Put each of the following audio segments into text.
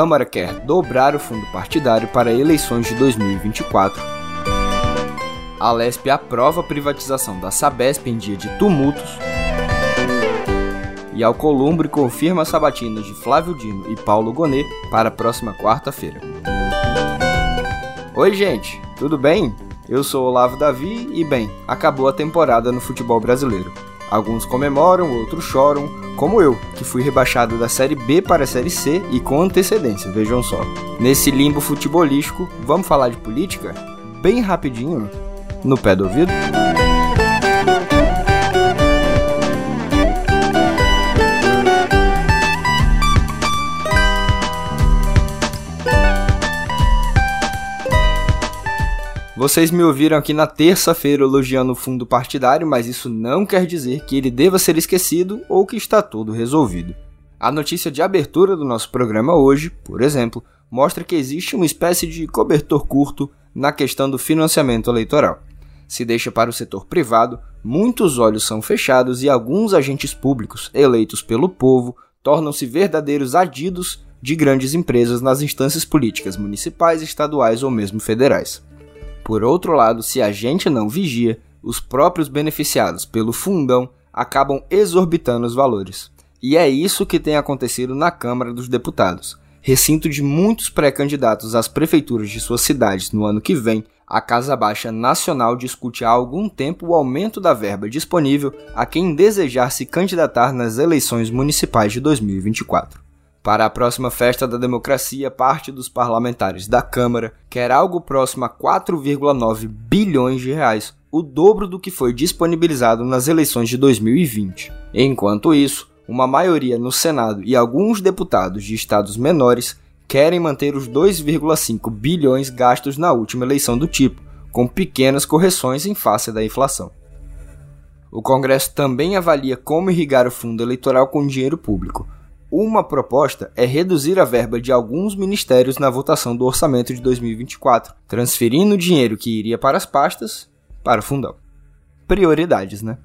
Câmara quer dobrar o fundo partidário para eleições de 2024. A Lesp aprova a privatização da Sabesp em dia de tumultos. E Alcolumbre confirma as sabatinas de Flávio Dino e Paulo Gonet para a próxima quarta-feira. Oi, gente, tudo bem? Eu sou Olavo Davi e, bem, acabou a temporada no futebol brasileiro. Alguns comemoram, outros choram, como eu, que fui rebaixado da Série B para a Série C e com antecedência, vejam só. Nesse limbo futebolístico, vamos falar de política? Bem rapidinho, no pé do ouvido? Vocês me ouviram aqui na terça-feira elogiando o fundo partidário, mas isso não quer dizer que ele deva ser esquecido ou que está tudo resolvido. A notícia de abertura do nosso programa hoje, por exemplo, mostra que existe uma espécie de cobertor curto na questão do financiamento eleitoral. Se deixa para o setor privado, muitos olhos são fechados e alguns agentes públicos, eleitos pelo povo, tornam-se verdadeiros adidos de grandes empresas nas instâncias políticas municipais, estaduais ou mesmo federais. Por outro lado, se a gente não vigia, os próprios beneficiados pelo fundão acabam exorbitando os valores. E é isso que tem acontecido na Câmara dos Deputados. Recinto de muitos pré-candidatos às prefeituras de suas cidades no ano que vem, a Casa Baixa Nacional discute há algum tempo o aumento da verba disponível a quem desejar se candidatar nas eleições municipais de 2024. Para a próxima festa da democracia, parte dos parlamentares da Câmara quer algo próximo a 4,9 bilhões de reais, o dobro do que foi disponibilizado nas eleições de 2020. Enquanto isso, uma maioria no Senado e alguns deputados de estados menores querem manter os 2,5 bilhões gastos na última eleição do tipo, com pequenas correções em face da inflação. O Congresso também avalia como irrigar o fundo eleitoral com dinheiro público uma proposta é reduzir a verba de alguns ministérios na votação do orçamento de 2024, transferindo o dinheiro que iria para as pastas para o fundão. Prioridades, né?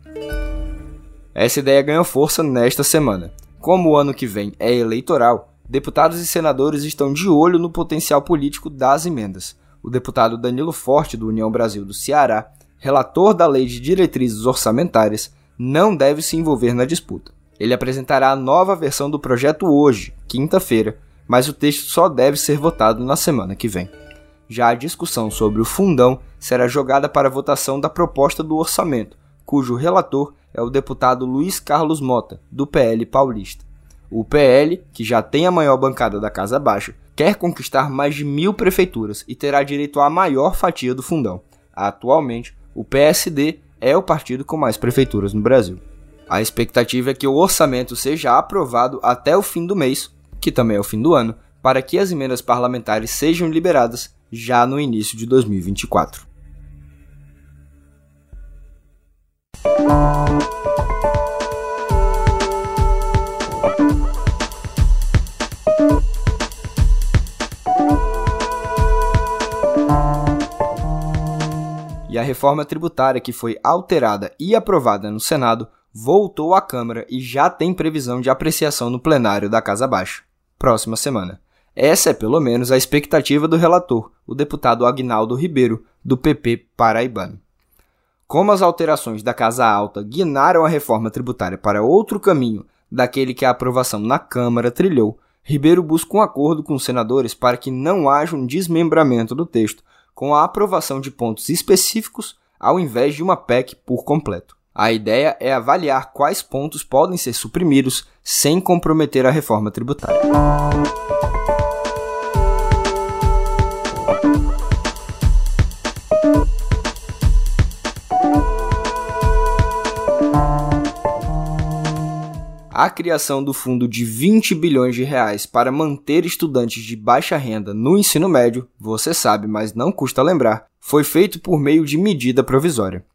Essa ideia ganhou força nesta semana. Como o ano que vem é eleitoral, deputados e senadores estão de olho no potencial político das emendas. O deputado Danilo Forte, do União Brasil do Ceará, relator da Lei de Diretrizes Orçamentárias, não deve se envolver na disputa. Ele apresentará a nova versão do projeto hoje, quinta-feira, mas o texto só deve ser votado na semana que vem. Já a discussão sobre o fundão será jogada para votação da proposta do orçamento, cujo relator é o deputado Luiz Carlos Mota, do PL paulista. O PL, que já tem a maior bancada da Casa Baixa, quer conquistar mais de mil prefeituras e terá direito à maior fatia do fundão. Atualmente, o PSD é o partido com mais prefeituras no Brasil. A expectativa é que o orçamento seja aprovado até o fim do mês, que também é o fim do ano, para que as emendas parlamentares sejam liberadas já no início de 2024. E a reforma tributária que foi alterada e aprovada no Senado voltou à Câmara e já tem previsão de apreciação no plenário da Casa Baixa, próxima semana. Essa é pelo menos a expectativa do relator, o deputado Agnaldo Ribeiro, do PP paraibano. Como as alterações da Casa Alta guinaram a reforma tributária para outro caminho daquele que a aprovação na Câmara trilhou, Ribeiro busca um acordo com os senadores para que não haja um desmembramento do texto, com a aprovação de pontos específicos ao invés de uma PEC por completo. A ideia é avaliar quais pontos podem ser suprimidos sem comprometer a reforma tributária. A criação do fundo de 20 bilhões de reais para manter estudantes de baixa renda no ensino médio, você sabe, mas não custa lembrar, foi feito por meio de medida provisória.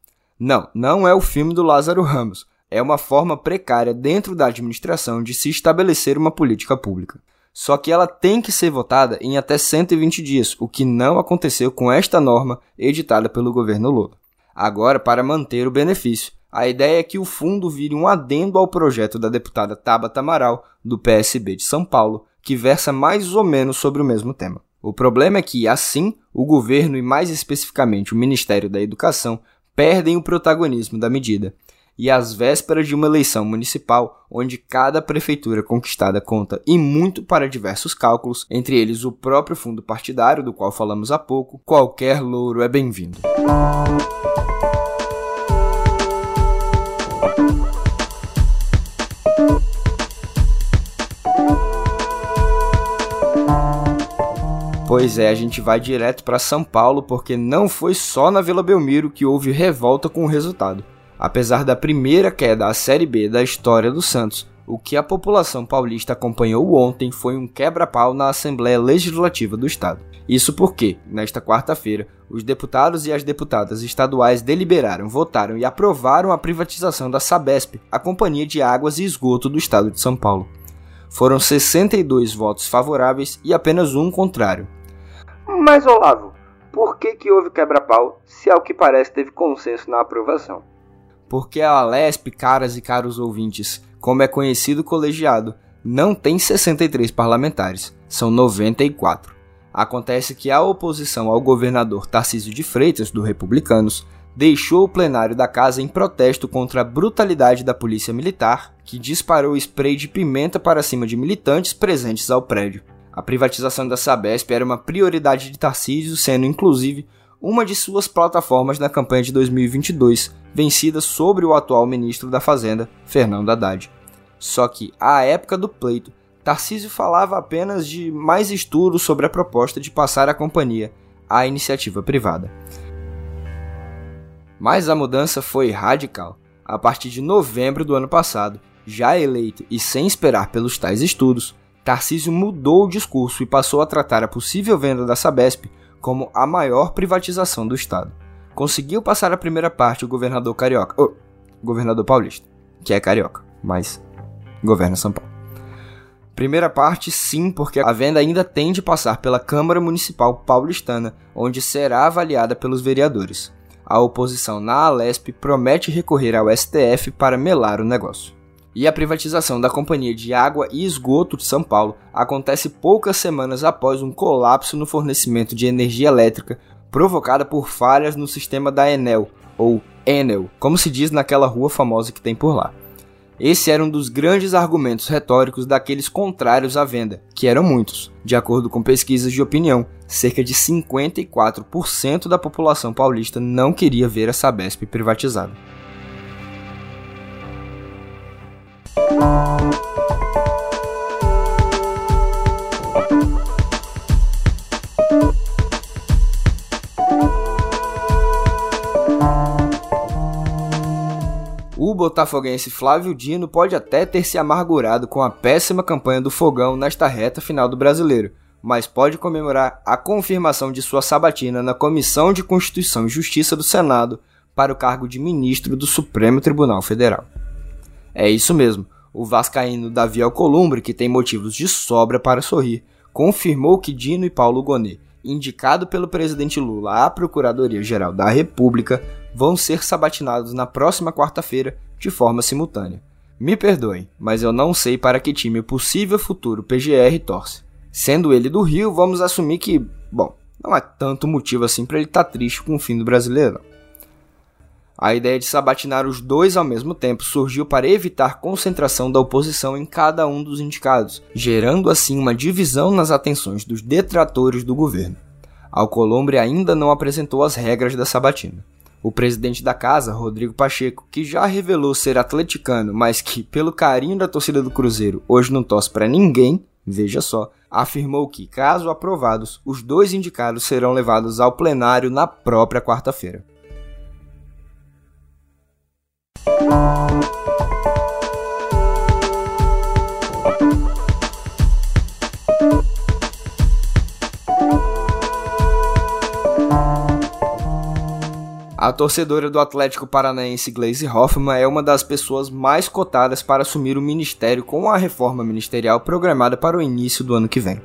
Não, não é o filme do Lázaro Ramos. É uma forma precária dentro da administração de se estabelecer uma política pública. Só que ela tem que ser votada em até 120 dias, o que não aconteceu com esta norma editada pelo governo Lula. Agora, para manter o benefício, a ideia é que o fundo vire um adendo ao projeto da deputada Tabata Amaral, do PSB de São Paulo, que versa mais ou menos sobre o mesmo tema. O problema é que, assim, o governo e mais especificamente o Ministério da Educação perdem o protagonismo da medida. E às vésperas de uma eleição municipal, onde cada prefeitura conquistada conta e muito para diversos cálculos, entre eles o próprio fundo partidário, do qual falamos há pouco, qualquer louro é bem-vindo. Pois é, a gente vai direto para São Paulo porque não foi só na Vila Belmiro que houve revolta com o resultado. Apesar da primeira queda à Série B da história do Santos, o que a população paulista acompanhou ontem foi um quebra-pau na Assembleia Legislativa do Estado. Isso porque, nesta quarta-feira, os deputados e as deputadas estaduais deliberaram, votaram e aprovaram a privatização da Sabesp, a Companhia de Águas e Esgoto do Estado de São Paulo. Foram 62 votos favoráveis e apenas um contrário. Mas, Olavo, por que, que houve quebra-pau se, ao que parece, teve consenso na aprovação? Porque a Alesp, caras e caros ouvintes, como é conhecido o colegiado, não tem 63 parlamentares, são 94. Acontece que a oposição ao governador Tarcísio de Freitas, do Republicanos, deixou o plenário da casa em protesto contra a brutalidade da polícia militar, que disparou spray de pimenta para cima de militantes presentes ao prédio. A privatização da Sabesp era uma prioridade de Tarcísio, sendo inclusive uma de suas plataformas na campanha de 2022, vencida sobre o atual ministro da Fazenda, Fernando Haddad. Só que, à época do pleito, Tarcísio falava apenas de mais estudos sobre a proposta de passar a companhia à iniciativa privada. Mas a mudança foi radical. A partir de novembro do ano passado, já eleito e sem esperar pelos tais estudos, Tarcísio mudou o discurso e passou a tratar a possível venda da Sabesp como a maior privatização do Estado. Conseguiu passar a primeira parte o governador carioca, oh, governador paulista, que é carioca, mas governa São Paulo. Primeira parte, sim, porque a venda ainda tem de passar pela Câmara Municipal Paulistana, onde será avaliada pelos vereadores. A oposição na Alesp promete recorrer ao STF para melar o negócio. E a privatização da Companhia de Água e Esgoto de São Paulo acontece poucas semanas após um colapso no fornecimento de energia elétrica provocada por falhas no sistema da Enel, ou Enel, como se diz naquela rua famosa que tem por lá. Esse era um dos grandes argumentos retóricos daqueles contrários à venda, que eram muitos. De acordo com pesquisas de opinião, cerca de 54% da população paulista não queria ver a Sabesp privatizada. Botafoguense Flávio Dino pode até ter se amargurado com a péssima campanha do Fogão nesta reta final do Brasileiro, mas pode comemorar a confirmação de sua sabatina na Comissão de Constituição e Justiça do Senado para o cargo de ministro do Supremo Tribunal Federal. É isso mesmo, o vascaíno Davi Alcolumbre, que tem motivos de sobra para sorrir, confirmou que Dino e Paulo Gonet, indicado pelo presidente Lula à Procuradoria-Geral da República, vão ser sabatinados na próxima quarta-feira de forma simultânea. Me perdoem, mas eu não sei para que time o possível futuro PGR torce. Sendo ele do Rio, vamos assumir que, bom, não é tanto motivo assim para ele estar tá triste com o fim do Brasileirão. A ideia de sabatinar os dois ao mesmo tempo surgiu para evitar concentração da oposição em cada um dos indicados, gerando assim uma divisão nas atenções dos detratores do governo. Alcolumbre ainda não apresentou as regras da sabatina. O presidente da casa, Rodrigo Pacheco, que já revelou ser atleticano, mas que, pelo carinho da torcida do Cruzeiro, hoje não torce para ninguém, veja só, afirmou que, caso aprovados, os dois indicados serão levados ao plenário na própria quarta-feira. A torcedora do Atlético Paranaense Glaze Hoffman é uma das pessoas mais cotadas para assumir o ministério com a reforma ministerial programada para o início do ano que vem.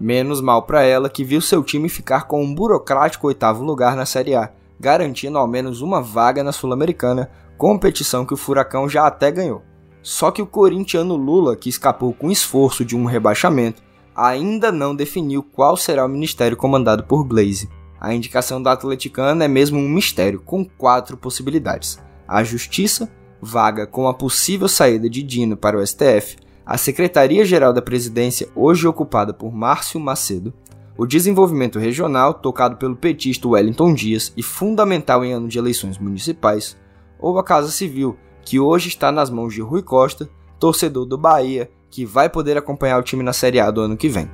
Menos mal para ela que viu seu time ficar com um burocrático oitavo lugar na Série A, garantindo ao menos uma vaga na Sul-Americana, competição que o Furacão já até ganhou. Só que o corintiano Lula, que escapou com esforço de um rebaixamento, ainda não definiu qual será o ministério comandado por Glaze. A indicação da atleticana é mesmo um mistério, com quatro possibilidades: a Justiça, vaga com a possível saída de Dino para o STF, a Secretaria-Geral da Presidência, hoje ocupada por Márcio Macedo, o desenvolvimento regional, tocado pelo petista Wellington Dias e fundamental em ano de eleições municipais, ou a Casa Civil, que hoje está nas mãos de Rui Costa, torcedor do Bahia, que vai poder acompanhar o time na Série A do ano que vem.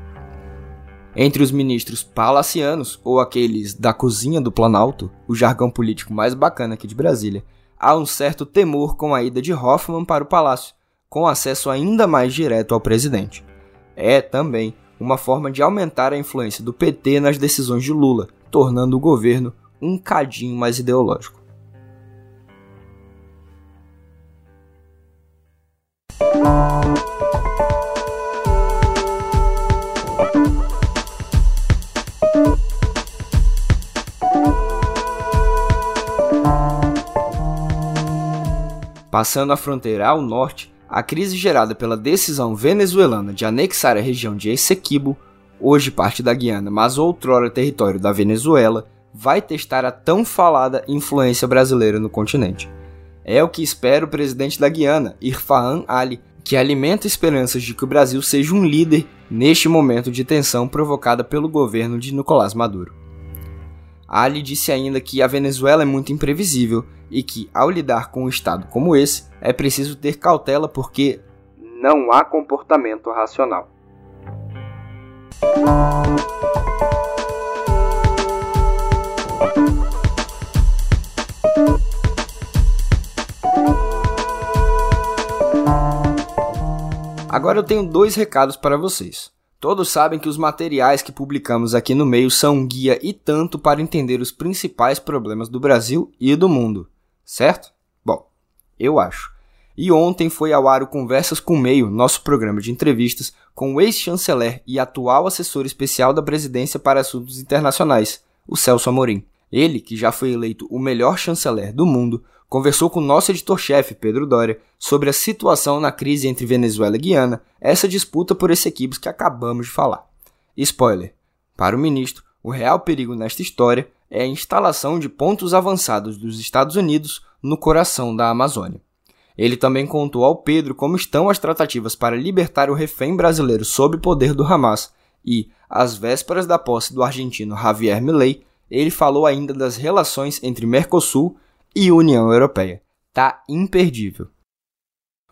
Entre os ministros palacianos, ou aqueles da cozinha do Planalto, o jargão político mais bacana aqui de Brasília, há um certo temor com a ida de Hoffman para o palácio, com acesso ainda mais direto ao presidente. É também uma forma de aumentar a influência do PT nas decisões de Lula, tornando o governo um cadinho mais ideológico. Passando a fronteira ao norte, a crise gerada pela decisão venezuelana de anexar a região de Essequibo, hoje parte da Guiana, mas outrora território da Venezuela, vai testar a tão falada influência brasileira no continente. É o que espera o presidente da Guiana, Irfaan Ali, que alimenta esperanças de que o Brasil seja um líder neste momento de tensão provocada pelo governo de Nicolás Maduro. Ali disse ainda que a Venezuela é muito imprevisível e que, ao lidar com um estado como esse, é preciso ter cautela porque não há comportamento racional. Agora eu tenho dois recados para vocês. Todos sabem que os materiais que publicamos aqui no meio são um guia e tanto para entender os principais problemas do Brasil e do mundo, certo? Bom, eu acho. E ontem foi ao ar o Conversas com o Meio, nosso programa de entrevistas, com o ex-chanceler e atual assessor especial da presidência para assuntos internacionais, o Celso Amorim. Ele, que já foi eleito o melhor chanceler do mundo, conversou com nosso editor-chefe, Pedro Doria, sobre a situação na crise entre Venezuela e Guiana, essa disputa por esses equipes que acabamos de falar. Spoiler: para o ministro, o real perigo nesta história é a instalação de pontos avançados dos Estados Unidos no coração da Amazônia. Ele também contou ao Pedro como estão as tratativas para libertar o refém brasileiro sob poder do Hamas e, às vésperas da posse do argentino Javier Milei, ele falou ainda das relações entre Mercosul e União Europeia. Tá imperdível.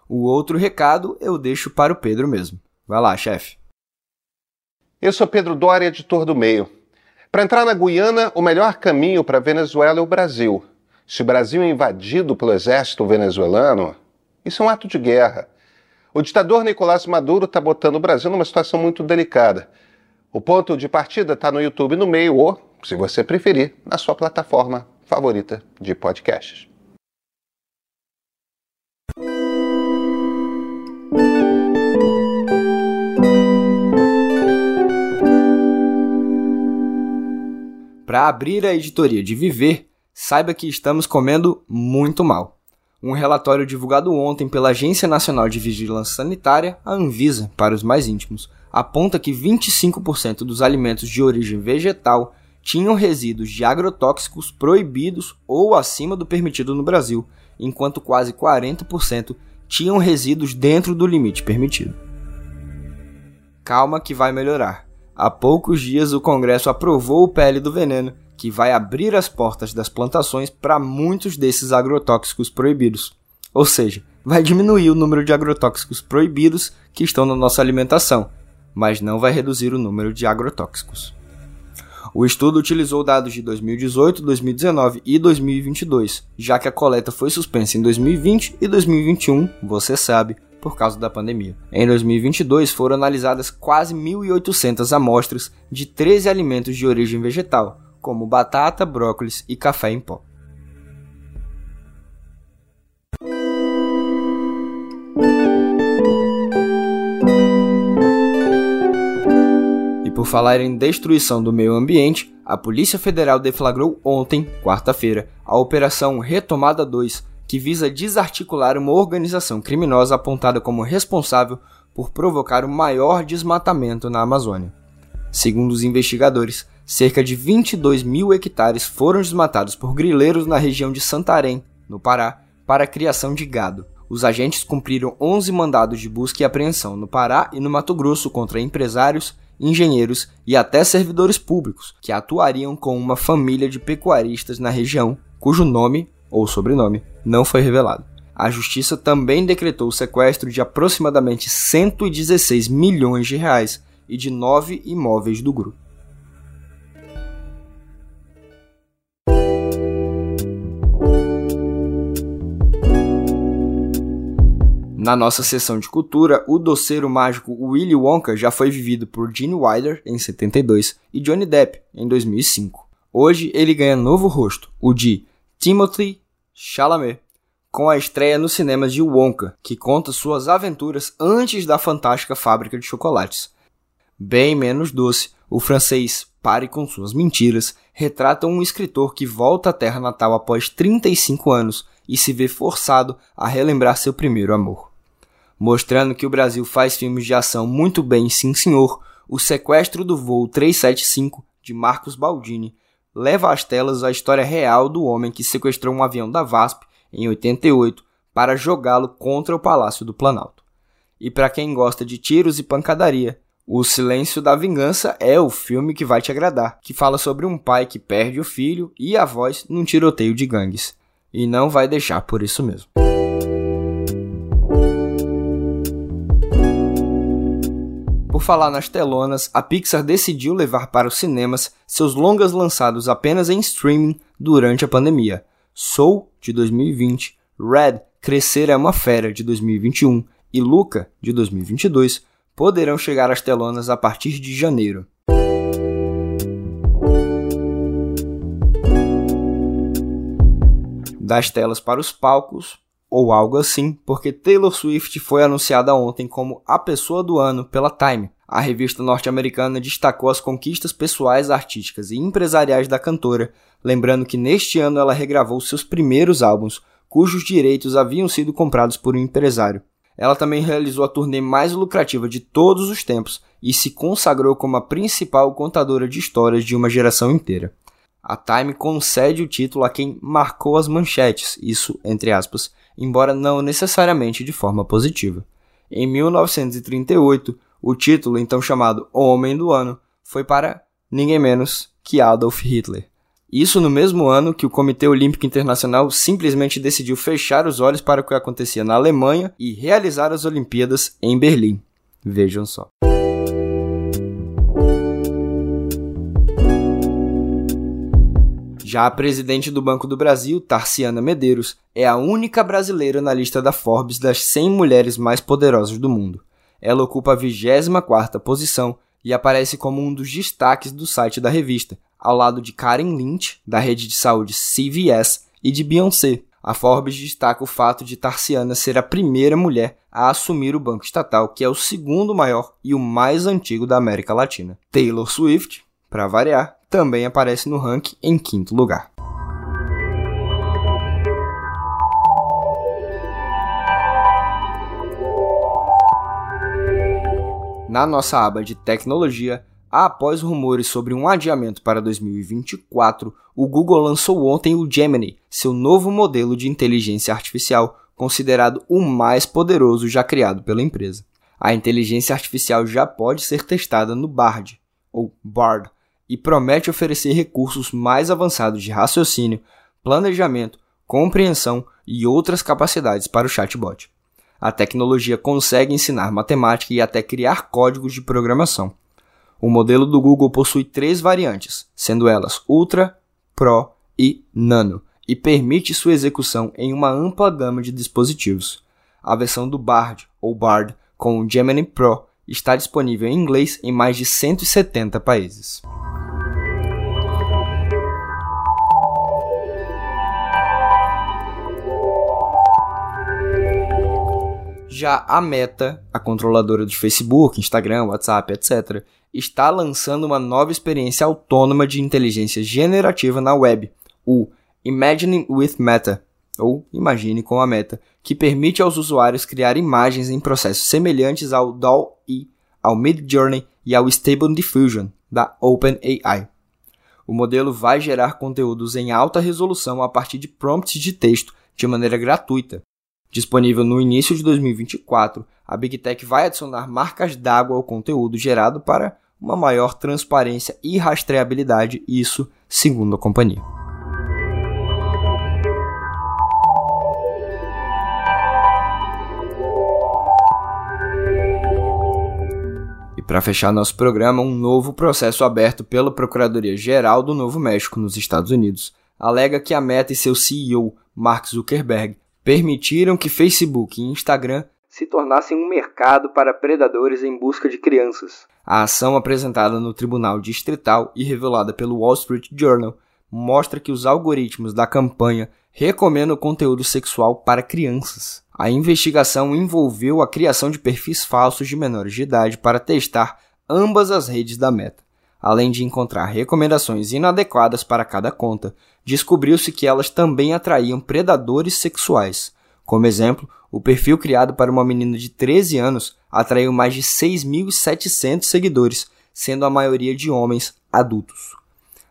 O outro recado eu deixo para o Pedro mesmo. Vai lá, chefe. Eu sou Pedro Doria, editor do Meio. Para entrar na Guiana, o melhor caminho para a Venezuela é o Brasil. Se o Brasil é invadido pelo exército venezuelano, isso é um ato de guerra. O ditador Nicolás Maduro está botando o Brasil numa situação muito delicada. O ponto de partida está no YouTube no meio ou, se você preferir, na sua plataforma favorita de podcasts. Para abrir a editoria de Viver, saiba que estamos comendo muito mal. Um relatório divulgado ontem pela Agência Nacional de Vigilância Sanitária, a Anvisa, para os mais íntimos, aponta que 25% dos alimentos de origem vegetal tinham resíduos de agrotóxicos proibidos ou acima do permitido no Brasil, enquanto quase 40% tinham resíduos dentro do limite permitido. Calma que vai melhorar. Há poucos dias o Congresso aprovou o PL do veneno, que vai abrir as portas das plantações para muitos desses agrotóxicos proibidos. Ou seja, vai diminuir o número de agrotóxicos proibidos que estão na nossa alimentação, mas não vai reduzir o número de agrotóxicos. O estudo utilizou dados de 2018, 2019 e 2022, já que a coleta foi suspensa em 2020 e 2021, você sabe, por causa da pandemia. Em 2022 foram analisadas quase 1.800 amostras de 13 alimentos de origem vegetal, como batata, brócolis e café em pó. por falar em destruição do meio ambiente, a Polícia Federal deflagrou ontem, quarta-feira, a Operação Retomada 2, que visa desarticular uma organização criminosa apontada como responsável por provocar o maior desmatamento na Amazônia. Segundo os investigadores, cerca de 22 mil hectares foram desmatados por grileiros na região de Santarém, no Pará, para a criação de gado. Os agentes cumpriram 11 mandados de busca e apreensão no Pará e no Mato Grosso contra empresários, engenheiros e até servidores públicos que atuariam com uma família de pecuaristas na região, cujo nome ou sobrenome não foi revelado. A justiça também decretou o sequestro de aproximadamente 116 milhões de reais e de nove imóveis do grupo. Na nossa sessão de cultura, o doceiro mágico Willy Wonka já foi vivido por Gene Wilder em 72 e Johnny Depp em 2005. Hoje ele ganha novo rosto, o de Timothy Chalamet, com a estreia nos cinemas de Wonka, que conta suas aventuras antes da fantástica fábrica de chocolates. Bem menos doce, o francês Pare com Suas Mentiras retrata um escritor que volta à terra natal após 35 anos e se vê forçado a relembrar seu primeiro amor. Mostrando que o Brasil faz filmes de ação muito bem, sim senhor, o sequestro do voo 375 de Marcos Baldini leva às telas a história real do homem que sequestrou um avião da VASP em 88, para jogá-lo contra o Palácio do Planalto. E para quem gosta de tiros e pancadaria, O Silêncio da Vingança é o filme que vai te agradar, que fala sobre um pai que perde o filho e a voz num tiroteio de gangues. E não vai deixar por isso mesmo. Por falar nas telonas, a Pixar decidiu levar para os cinemas seus longas lançados apenas em streaming durante a pandemia, Soul, de 2020, Red, Crescer é uma Fera, de 2021 e Luca, de 2022, poderão chegar às telonas a partir de janeiro. Das telas para os palcos, ou algo assim, porque Taylor Swift foi anunciada ontem como a pessoa do ano pela Time. A revista norte-americana destacou as conquistas pessoais, artísticas e empresariais da cantora, lembrando que neste ano ela regravou seus primeiros álbuns, cujos direitos haviam sido comprados por um empresário. Ela também realizou a turnê mais lucrativa de todos os tempos e se consagrou como a principal contadora de histórias de uma geração inteira. A Time concede o título a quem marcou as manchetes, isso entre aspas, embora não necessariamente de forma positiva. Em 1938, o título, então chamado Homem do Ano, foi para ninguém menos que Adolf Hitler. Isso no mesmo ano que o Comitê Olímpico Internacional simplesmente decidiu fechar os olhos para o que acontecia na Alemanha e realizar as Olimpíadas em Berlim. Vejam só. Já a presidente do Banco do Brasil, Tarciana Medeiros, é a única brasileira na lista da Forbes das 100 mulheres mais poderosas do mundo. Ela ocupa a 24ª posição e aparece como um dos destaques do site da revista, ao lado de Karen Lynch, da rede de saúde CVS, e de Beyoncé. A Forbes destaca o fato de Tarciana ser a primeira mulher a assumir o banco estatal, que é o segundo maior e o mais antigo da América Latina. Taylor Swift, para variar, também aparece no ranking em quinto lugar. Na nossa aba de tecnologia, após rumores sobre um adiamento para 2024, o Google lançou ontem o Gemini, seu novo modelo de inteligência artificial, considerado o mais poderoso já criado pela empresa. A inteligência artificial já pode ser testada no Bard, ou Bard, e promete oferecer recursos mais avançados de raciocínio, planejamento, compreensão e outras capacidades para o chatbot a tecnologia consegue ensinar matemática e até criar códigos de programação. O modelo do Google possui três variantes, sendo elas Ultra, Pro e Nano, e permite sua execução em uma ampla gama de dispositivos. A versão do Bard, ou Bard, com o Gemini Pro, está disponível em inglês em mais de 170 países. Já a Meta, a controladora de Facebook, Instagram, WhatsApp, etc., está lançando uma nova experiência autônoma de inteligência generativa na web, o Imagining with Meta, ou imagine com a Meta, que permite aos usuários criar imagens em processos semelhantes ao DALL-E, ao Midjourney e ao Stable Diffusion da OpenAI. O modelo vai gerar conteúdos em alta resolução a partir de prompts de texto de maneira gratuita. Disponível no início de 2024, a Big Tech vai adicionar marcas d'água ao conteúdo gerado para uma maior transparência e rastreabilidade, isso segundo a companhia. Para fechar nosso programa, um novo processo aberto pela Procuradoria-Geral do Novo México, nos Estados Unidos, alega que a Meta e seu CEO, Mark Zuckerberg, permitiram que Facebook e Instagram se tornassem um mercado para predadores em busca de crianças. A ação apresentada no Tribunal Distrital e revelada pelo Wall Street Journal mostra que os algoritmos da campanha recomendam conteúdo sexual para crianças. A investigação envolveu a criação de perfis falsos de menores de idade para testar ambas as redes da Meta. Além de encontrar recomendações inadequadas para cada conta, descobriu-se que elas também atraíam predadores sexuais. Como exemplo, o perfil criado para uma menina de 13 anos atraiu mais de 6.700 seguidores, sendo a maioria de homens adultos.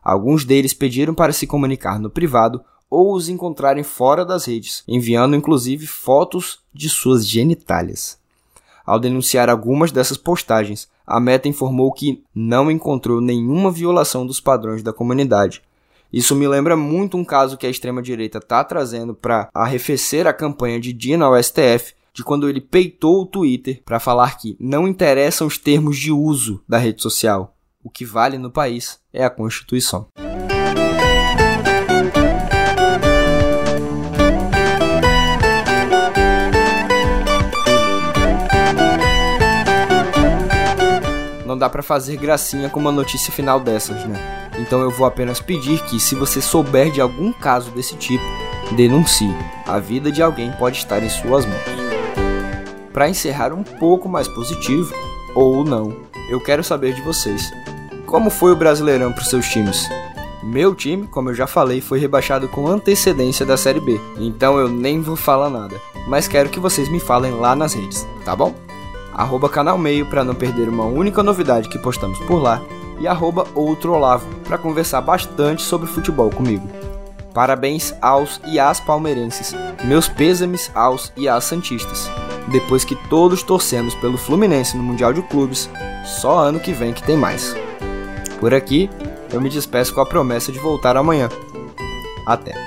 Alguns deles pediram para se comunicar no privado ou os encontrarem fora das redes, enviando inclusive fotos de suas genitálias. Ao denunciar algumas dessas postagens, a Meta informou que não encontrou nenhuma violação dos padrões da comunidade. Isso me lembra muito um caso que a extrema-direita está trazendo para arrefecer a campanha de Dina ao STF, de quando ele peitou o Twitter para falar que não interessam os termos de uso da rede social. O que vale no país é a Constituição. Não dá para fazer gracinha com uma notícia final dessas, né? Então eu vou apenas pedir que, se você souber de algum caso desse tipo, denuncie. A vida de alguém pode estar em suas mãos. Para encerrar um pouco mais positivo, ou não, eu quero saber de vocês. Como foi o Brasileirão para os seus times? Meu time, como eu já falei, foi rebaixado com antecedência da Série B, então eu nem vou falar nada, mas quero que vocês me falem lá nas redes, tá bom? Arroba canal meio para não perder uma única novidade que postamos por lá e arroba outro Olavo para conversar bastante sobre futebol comigo. Parabéns aos e às palmeirenses, meus pêsames aos e às santistas. Depois que todos torcemos pelo Fluminense no Mundial de Clubes, só ano que vem que tem mais. Por aqui, eu me despeço com a promessa de voltar amanhã. Até!